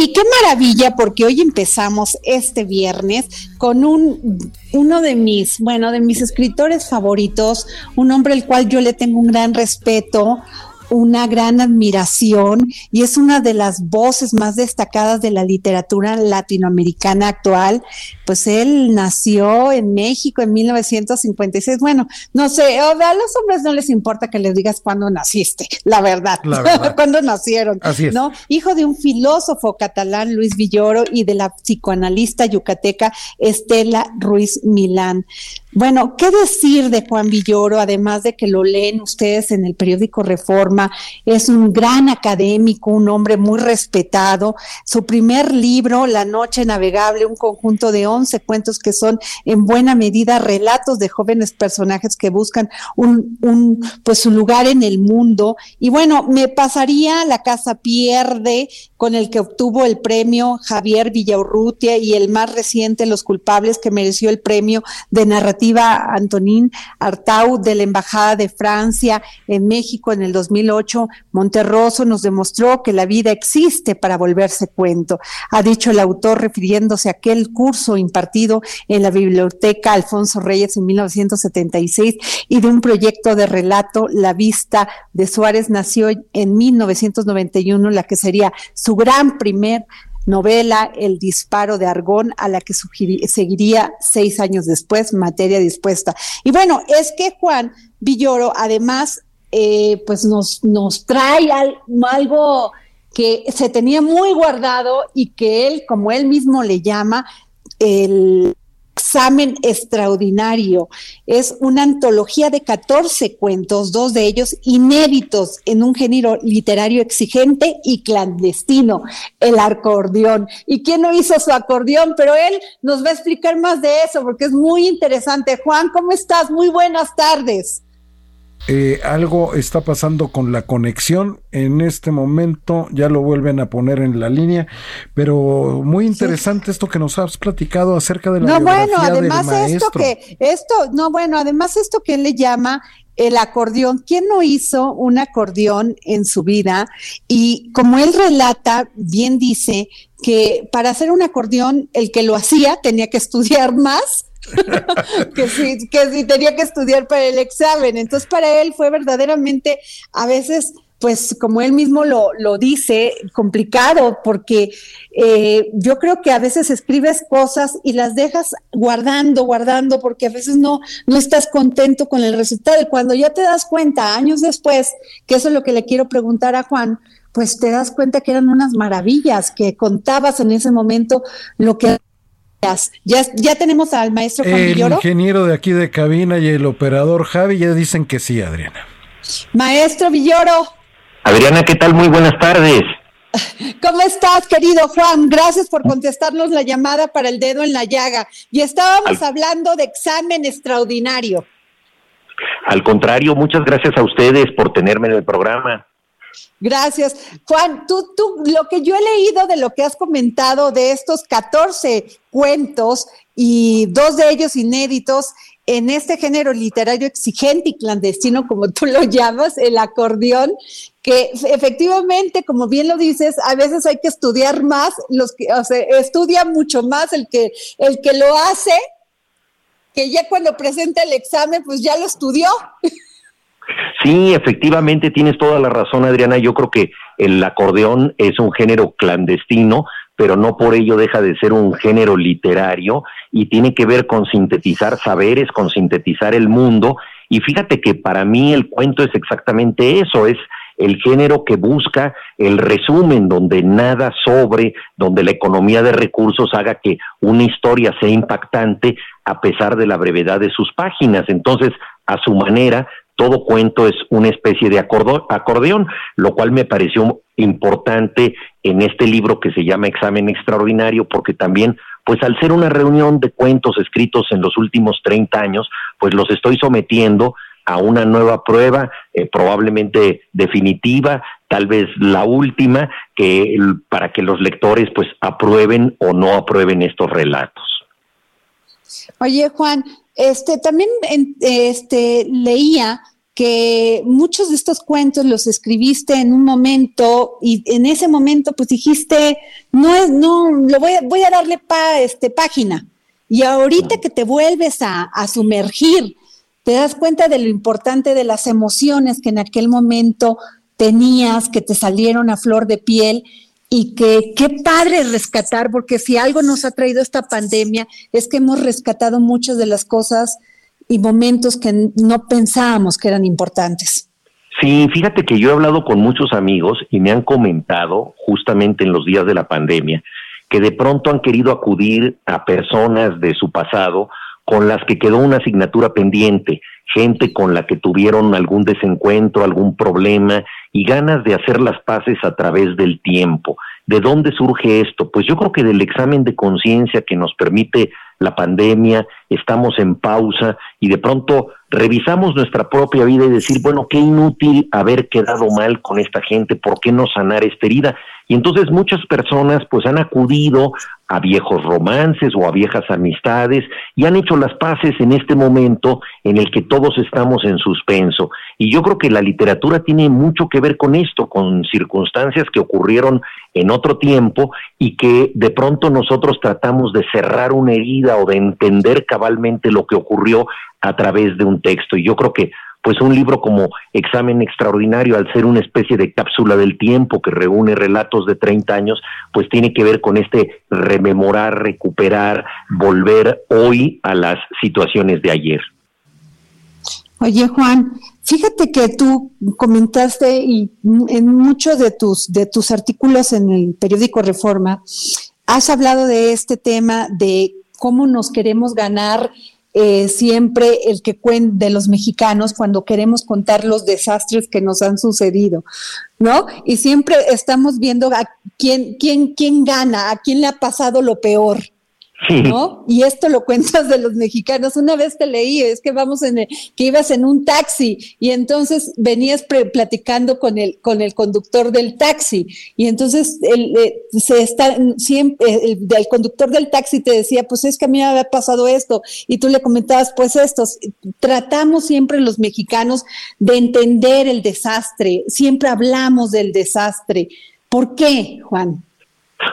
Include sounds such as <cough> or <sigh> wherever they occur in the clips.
Y qué maravilla porque hoy empezamos este viernes con un, uno de mis, bueno, de mis escritores favoritos, un hombre al cual yo le tengo un gran respeto, una gran admiración y es una de las voces más destacadas de la literatura latinoamericana actual. Pues él nació en México en 1956. Bueno, no sé, a los hombres no les importa que les digas cuándo naciste, la verdad, <laughs> cuándo nacieron, ¿no? Hijo de un filósofo catalán, Luis Villoro, y de la psicoanalista yucateca Estela Ruiz Milán. Bueno, ¿qué decir de Juan Villoro, además de que lo leen ustedes en el periódico Reforma? Es un gran académico, un hombre muy respetado. Su primer libro, La Noche Navegable, un conjunto de 11 cuentos que son en buena medida relatos de jóvenes personajes que buscan un, un pues su lugar en el mundo. Y bueno, me pasaría La Casa Pierde, con el que obtuvo el premio Javier Villaurrutia y el más reciente, Los Culpables, que mereció el premio de narrativa Antonín Artau de la Embajada de Francia en México en el 2008, Monterroso nos demostró que la vida existe para volverse cuento. Ha dicho el autor refiriéndose a aquel curso impartido en la Biblioteca Alfonso Reyes en 1976 y de un proyecto de relato, La Vista de Suárez nació en 1991, la que sería su gran primer novela El disparo de Argón, a la que seguiría seis años después, materia dispuesta. Y bueno, es que Juan Villoro además eh, pues nos, nos trae algo que se tenía muy guardado y que él, como él mismo le llama, el examen extraordinario. Es una antología de 14 cuentos, dos de ellos inéditos en un género literario exigente y clandestino, el acordeón. ¿Y quién no hizo su acordeón? Pero él nos va a explicar más de eso porque es muy interesante. Juan, ¿cómo estás? Muy buenas tardes. Eh, algo está pasando con la conexión. En este momento ya lo vuelven a poner en la línea, pero muy interesante esto que nos has platicado acerca de la no, bueno, además esto que esto, no, bueno, además esto que él le llama el acordeón. ¿Quién no hizo un acordeón en su vida? Y como él relata, bien dice que para hacer un acordeón, el que lo hacía tenía que estudiar <laughs> más <laughs> que sí, que sí tenía que estudiar para el examen. Entonces, para él fue verdaderamente a veces pues como él mismo lo, lo dice, complicado, porque eh, yo creo que a veces escribes cosas y las dejas guardando, guardando, porque a veces no, no estás contento con el resultado. Y cuando ya te das cuenta, años después, que eso es lo que le quiero preguntar a Juan, pues te das cuenta que eran unas maravillas, que contabas en ese momento lo que ya, ya tenemos al maestro Juan El ingeniero de aquí de cabina y el operador Javi ya dicen que sí, Adriana. Maestro Villoro. Adriana, ¿qué tal? Muy buenas tardes. <laughs> ¿Cómo estás, querido Juan? Gracias por contestarnos la llamada para el dedo en la llaga. Y estábamos hablando de examen extraordinario. Al contrario, muchas gracias a ustedes por tenerme en el programa. Gracias. Juan, tú, tú, lo que yo he leído de lo que has comentado de estos 14 cuentos y dos de ellos inéditos en este género literario exigente y clandestino, como tú lo llamas, el acordeón, que efectivamente, como bien lo dices, a veces hay que estudiar más, los que, o sea, estudia mucho más el que, el que lo hace, que ya cuando presenta el examen, pues ya lo estudió. Sí, efectivamente, tienes toda la razón, Adriana. Yo creo que el acordeón es un género clandestino, pero no por ello deja de ser un género literario y tiene que ver con sintetizar saberes, con sintetizar el mundo. Y fíjate que para mí el cuento es exactamente eso, es el género que busca el resumen, donde nada sobre, donde la economía de recursos haga que una historia sea impactante a pesar de la brevedad de sus páginas. Entonces, a su manera, todo cuento es una especie de acordeón, lo cual me pareció importante en este libro que se llama Examen Extraordinario, porque también, pues al ser una reunión de cuentos escritos en los últimos 30 años, pues los estoy sometiendo a una nueva prueba, eh, probablemente definitiva, tal vez la última, que para que los lectores pues aprueben o no aprueben estos relatos. Oye, Juan, este también este leía que muchos de estos cuentos los escribiste en un momento y en ese momento pues dijiste, no es, no, lo voy a, voy a darle pa, este, página. Y ahorita que te vuelves a, a sumergir, te das cuenta de lo importante de las emociones que en aquel momento tenías, que te salieron a flor de piel y que qué padre rescatar, porque si algo nos ha traído esta pandemia es que hemos rescatado muchas de las cosas y momentos que no pensábamos que eran importantes. Sí, fíjate que yo he hablado con muchos amigos y me han comentado justamente en los días de la pandemia que de pronto han querido acudir a personas de su pasado con las que quedó una asignatura pendiente, gente con la que tuvieron algún desencuentro, algún problema y ganas de hacer las paces a través del tiempo. ¿De dónde surge esto? Pues yo creo que del examen de conciencia que nos permite la pandemia, estamos en pausa y de pronto revisamos nuestra propia vida y decir, bueno, qué inútil haber quedado mal con esta gente, ¿por qué no sanar esta herida? Y entonces muchas personas pues han acudido a viejos romances o a viejas amistades y han hecho las paces en este momento en el que todos estamos en suspenso. Y yo creo que la literatura tiene mucho que ver con esto, con circunstancias que ocurrieron en otro tiempo y que de pronto nosotros tratamos de cerrar una herida o de entender cabalmente lo que ocurrió a través de un texto. Y yo creo que pues un libro como Examen Extraordinario, al ser una especie de cápsula del tiempo que reúne relatos de 30 años, pues tiene que ver con este rememorar, recuperar, volver hoy a las situaciones de ayer. Oye, Juan, fíjate que tú comentaste y en muchos de tus, de tus artículos en el periódico Reforma, has hablado de este tema de cómo nos queremos ganar eh, siempre el que cuente de los mexicanos cuando queremos contar los desastres que nos han sucedido, ¿no? Y siempre estamos viendo a quién, quién, quién gana, a quién le ha pasado lo peor. ¿No? Y esto lo cuentas de los mexicanos. Una vez te leí, es que vamos en el, que ibas en un taxi y entonces venías platicando con el, con el conductor del taxi y entonces el, eh, se está siempre, el, conductor del taxi te decía, pues es que a mí me había pasado esto y tú le comentabas, pues esto. Tratamos siempre los mexicanos de entender el desastre, siempre hablamos del desastre. ¿Por qué, Juan?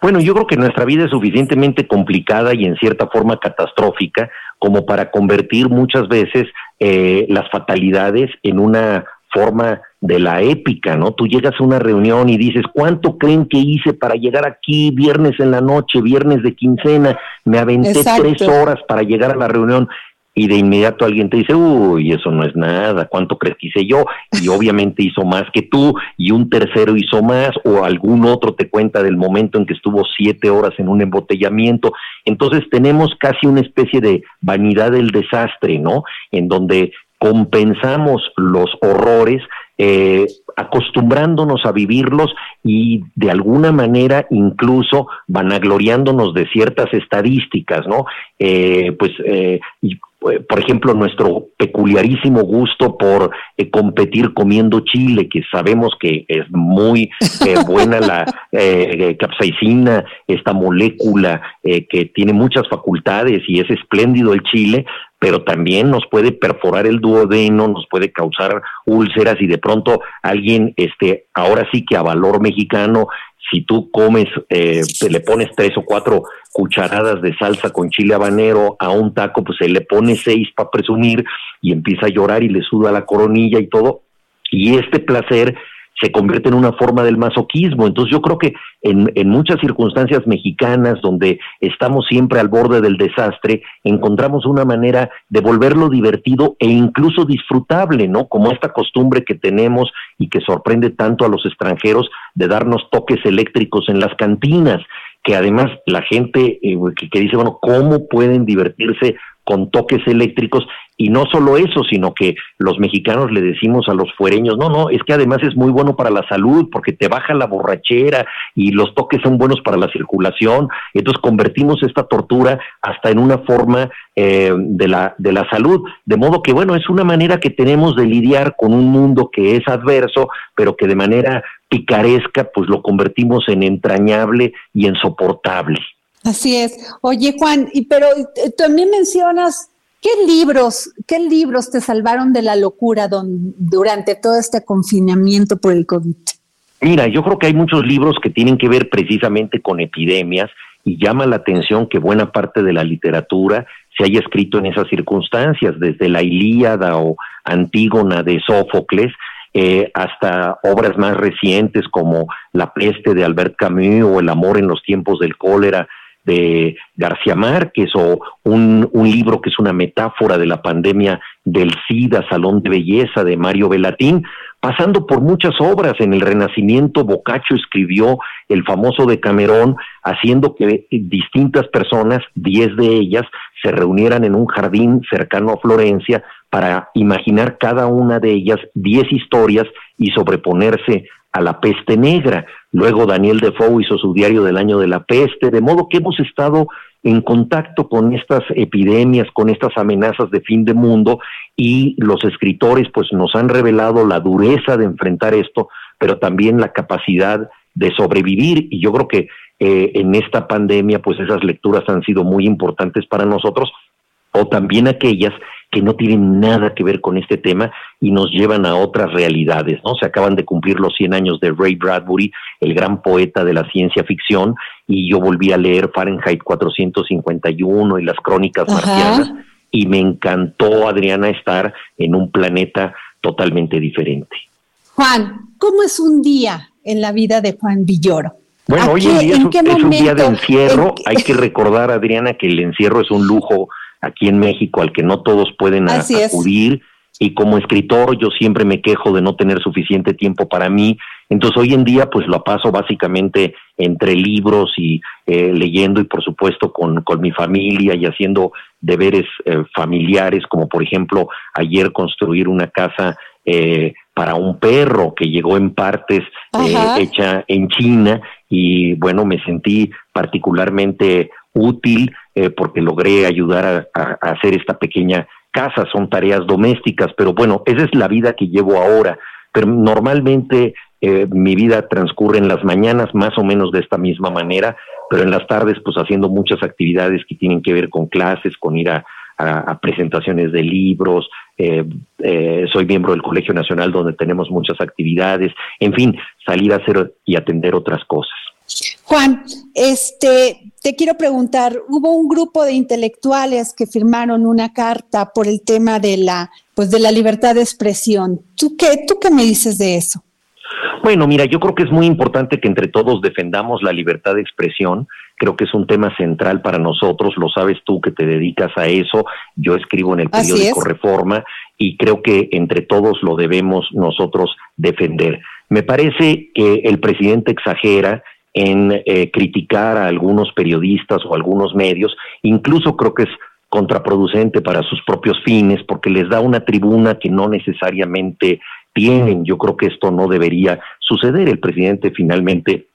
Bueno, yo creo que nuestra vida es suficientemente complicada y en cierta forma catastrófica como para convertir muchas veces eh, las fatalidades en una forma de la épica, ¿no? Tú llegas a una reunión y dices, ¿cuánto creen que hice para llegar aquí viernes en la noche, viernes de quincena? Me aventé tres horas para llegar a la reunión y de inmediato alguien te dice, uy, eso no es nada, ¿cuánto crees que hice yo? Y obviamente hizo más que tú, y un tercero hizo más, o algún otro te cuenta del momento en que estuvo siete horas en un embotellamiento. Entonces tenemos casi una especie de vanidad del desastre, ¿no? En donde compensamos los horrores eh, acostumbrándonos a vivirlos y de alguna manera incluso vanagloriándonos de ciertas estadísticas, ¿no? Eh, pues eh, eh, por ejemplo, nuestro peculiarísimo gusto por eh, competir comiendo chile, que sabemos que es muy eh, buena la <laughs> capsaicina, esta molécula que tiene muchas facultades y es espléndido el chile, pero también nos puede perforar el duodeno, nos puede causar úlceras y de pronto alguien, este, ahora sí que a valor mexicano, si tú comes, eh, le pones tres o cuatro cucharadas de salsa con chile habanero a un taco, pues se le pone seis para presumir y empieza a llorar y le suda la coronilla y todo. Y este placer se convierte en una forma del masoquismo. Entonces yo creo que en, en, muchas circunstancias mexicanas donde estamos siempre al borde del desastre, encontramos una manera de volverlo divertido e incluso disfrutable, ¿no? Como esta costumbre que tenemos y que sorprende tanto a los extranjeros de darnos toques eléctricos en las cantinas que además la gente eh, que, dice, bueno, ¿cómo pueden divertirse con toques eléctricos y no solo eso, sino que los mexicanos le decimos a los fuereños, no, no, es que además es muy bueno para la salud porque te baja la borrachera y los toques son buenos para la circulación. Entonces convertimos esta tortura hasta en una forma eh, de, la, de la salud. De modo que, bueno, es una manera que tenemos de lidiar con un mundo que es adverso, pero que de manera picaresca, pues lo convertimos en entrañable y en soportable. Así es. Oye, Juan, y pero eh, también mencionas ¿Qué libros, qué libros te salvaron de la locura don, durante todo este confinamiento por el COVID? Mira, yo creo que hay muchos libros que tienen que ver precisamente con epidemias y llama la atención que buena parte de la literatura se haya escrito en esas circunstancias, desde la Ilíada o Antígona de Sófocles, eh, hasta obras más recientes como La peste de Albert Camus o El amor en los tiempos del cólera de García Márquez o un, libro que es una metáfora de la pandemia del SIDA, Salón de Belleza de Mario Velatín, pasando por muchas obras. En el Renacimiento, Boccaccio escribió el famoso de Camerón, haciendo que distintas personas, diez de ellas, se reunieran en un jardín cercano a Florencia para imaginar cada una de ellas diez historias y sobreponerse a la peste negra. Luego Daniel Defoe hizo su diario del año de la peste, de modo que hemos estado en contacto con estas epidemias, con estas amenazas de fin de mundo y los escritores pues nos han revelado la dureza de enfrentar esto, pero también la capacidad de sobrevivir y yo creo que eh, en esta pandemia pues esas lecturas han sido muy importantes para nosotros o también aquellas que no tienen nada que ver con este tema y nos llevan a otras realidades, ¿no? Se acaban de cumplir los 100 años de Ray Bradbury, el gran poeta de la ciencia ficción, y yo volví a leer Fahrenheit 451 y las crónicas marcianas, y me encantó, Adriana, estar en un planeta totalmente diferente. Juan, ¿cómo es un día en la vida de Juan Villoro? Bueno, hoy en día es, un día de encierro. Hay que recordar, Adriana, que el encierro es un lujo aquí en México al que no todos pueden acudir. Y como escritor yo siempre me quejo de no tener suficiente tiempo para mí. Entonces hoy en día pues lo paso básicamente entre libros y eh, leyendo y por supuesto con, con mi familia y haciendo deberes eh, familiares como por ejemplo ayer construir una casa eh, para un perro que llegó en partes hecha en China y bueno me sentí particularmente útil eh, porque logré ayudar a, hacer esta pequeña casa, son tareas domésticas, pero bueno, esa es la vida que llevo ahora. Pero normalmente eh, mi vida transcurre en las mañanas más o menos de esta misma manera, pero en las tardes pues haciendo muchas actividades que tienen que ver con clases, con ir a, presentaciones de libros, eh, soy miembro del Colegio Nacional donde tenemos muchas actividades, en fin, salir a hacer y atender otras cosas. Juan, este, te quiero preguntar, hubo un grupo de intelectuales que firmaron una carta por el tema de la, pues de la libertad de expresión. ¿Tú qué, tú qué me dices de eso? Bueno, mira, yo creo que es muy importante que entre todos defendamos la libertad de expresión. Creo que es un tema central para nosotros, lo sabes tú que te dedicas a eso. Yo escribo en el periódico Reforma y creo que entre todos lo debemos nosotros defender. Me parece que el presidente exagera en eh, criticar a algunos periodistas o algunos medios, incluso creo que es contraproducente para sus propios fines porque les da una tribuna que no necesariamente tienen. Yo creo que esto no debería suceder. El presidente finalmente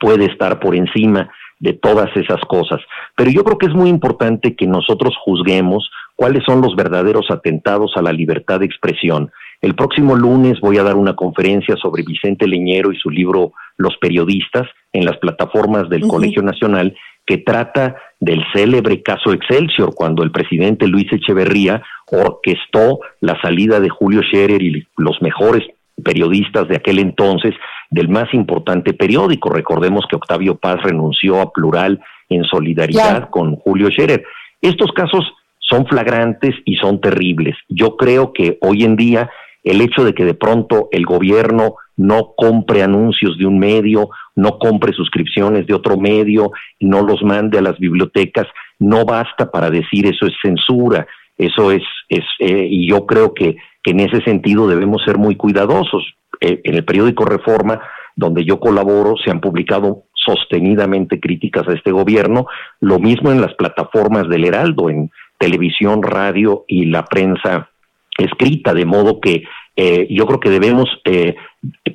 puede estar por encima de todas esas cosas. Pero yo creo que es muy importante que nosotros juzguemos cuáles son los verdaderos atentados a la libertad de expresión. El próximo lunes voy a dar una conferencia sobre Vicente Leñero y su libro Los periodistas en las plataformas del Colegio Nacional que trata del célebre caso Excelsior, cuando el presidente Luis Echeverría orquestó la salida de Julio Scherer y los mejores periodistas de aquel entonces del más importante periódico. Recordemos que Octavio Paz renunció a Plural en solidaridad con Julio Scherer. Estos casos son flagrantes y son terribles. Yo creo que hoy en día el hecho de que de pronto el gobierno no compre anuncios de un medio, no compre suscripciones de otro medio, no los mande a las bibliotecas, no basta para decir eso es censura, eso es, es eh, y yo creo que, en ese sentido debemos ser muy cuidadosos. Eh, en el periódico Reforma, donde yo colaboro, se han publicado sostenidamente críticas a este gobierno, lo mismo en las plataformas del Heraldo, en televisión, radio y la prensa escrita, de modo que eh, yo creo que debemos eh,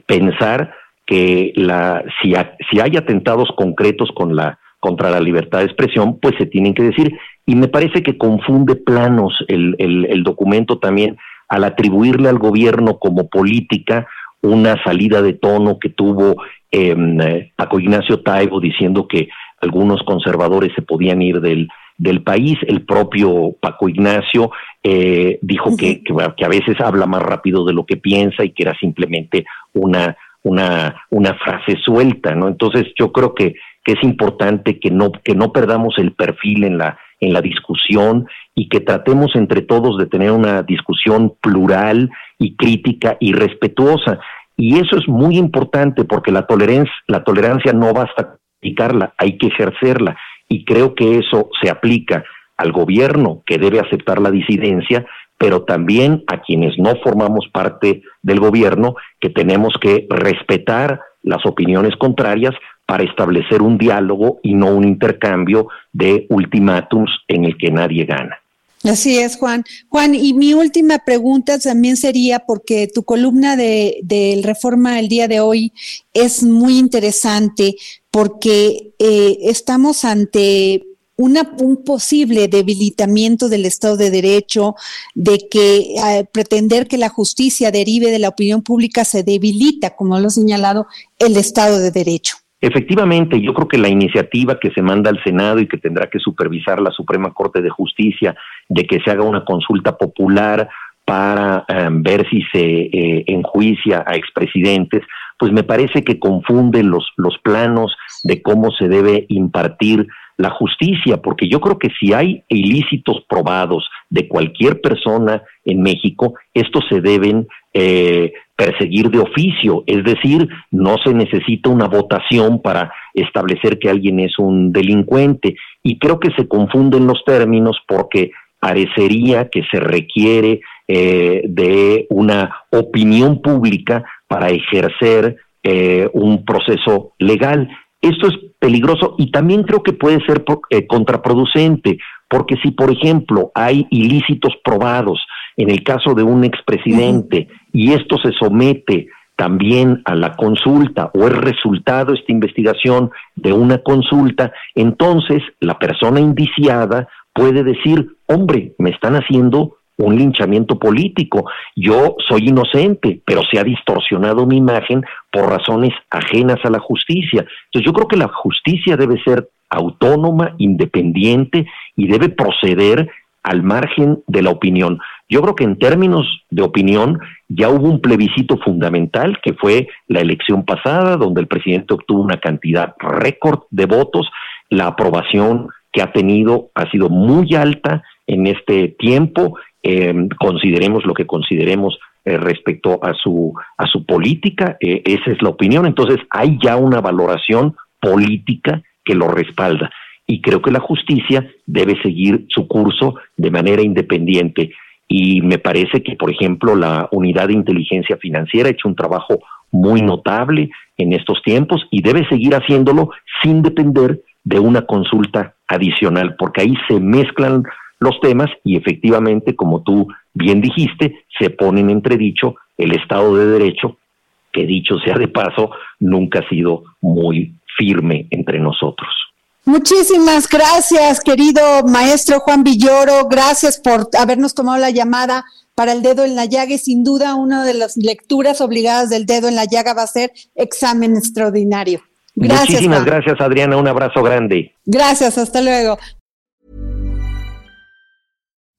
pensar que la, si, si hay atentados concretos con la, contra la libertad de expresión, pues se tienen que decir. Y me parece que confunde planos el, el, documento también al atribuirle al gobierno como política una salida de tono que tuvo eh, Paco Ignacio Taibo diciendo que algunos conservadores se podían ir del país. El propio Paco Ignacio eh, dijo que, que, a veces habla más rápido de lo que piensa y que era simplemente una, una, una frase suelta, ¿no? Entonces yo creo que, que es importante que no, que no perdamos el perfil en la, en la discusión y que tratemos entre todos de tener una discusión plural y crítica y respetuosa. Y eso es muy importante porque la tolerancia, la tolerancia no basta practicarla, hay que ejercerla. Y creo que eso se aplica al gobierno que debe aceptar la disidencia, pero también a quienes no formamos parte del gobierno, que tenemos que respetar las opiniones contrarias para establecer un diálogo y no un intercambio de ultimátums en el que nadie gana. Así es, Juan. Juan, y mi última pregunta también sería, porque tu columna de, Reforma el día de hoy es muy interesante, porque eh, estamos ante una, un posible debilitamiento del Estado de Derecho, de que eh, pretender que la justicia derive de la opinión pública se debilita, como lo ha señalado, el Estado de Derecho. Efectivamente, yo creo que la iniciativa que se manda al Senado y que tendrá que supervisar la Suprema Corte de Justicia de que se haga una consulta popular para em, ver si se eh, enjuicia a expresidentes, pues me parece que confunde los, los planos de cómo se debe impartir la justicia, porque yo creo que si hay ilícitos probados de cualquier persona en México, estos se deben eh, perseguir de oficio, es decir, no se necesita una votación para establecer que alguien es un delincuente. Y creo que se confunden los términos porque parecería que se requiere eh, de una opinión pública para ejercer eh, un proceso legal. Esto es peligroso y también creo que puede ser eh, contraproducente, porque si, por ejemplo, hay ilícitos probados en el caso de un expresidente y esto se somete también a la consulta o es resultado esta investigación de una consulta, entonces la persona indiciada puede decir, hombre, me están haciendo un linchamiento político. Yo soy inocente, pero se ha distorsionado mi imagen por razones ajenas a la justicia. Entonces yo creo que la justicia debe ser autónoma, independiente y debe proceder al margen de la opinión. Yo creo que en términos de opinión ya hubo un plebiscito fundamental que fue la elección pasada, donde el presidente obtuvo una cantidad récord de votos. La aprobación que ha tenido ha sido muy alta en este tiempo eh, consideremos lo que consideremos eh, respecto a su a su política eh, esa es la opinión. Entonces hay ya una valoración política que lo respalda. Y creo que la justicia debe seguir su curso de manera independiente. Y me parece que por ejemplo la unidad de inteligencia financiera ha hecho un trabajo muy notable en estos tiempos y debe seguir haciéndolo sin depender de una consulta adicional porque ahí se mezclan los temas y efectivamente, como tú bien dijiste, se pone en entredicho el Estado de Derecho, que dicho sea de paso, nunca ha sido muy firme entre nosotros. Muchísimas gracias, querido maestro Juan Villoro. Gracias por habernos tomado la llamada para el dedo en la llaga. Y sin duda, una de las lecturas obligadas del dedo en la llaga va a ser examen extraordinario. Gracias. Muchísimas gracias, Adriana. Un abrazo grande. Gracias, hasta luego.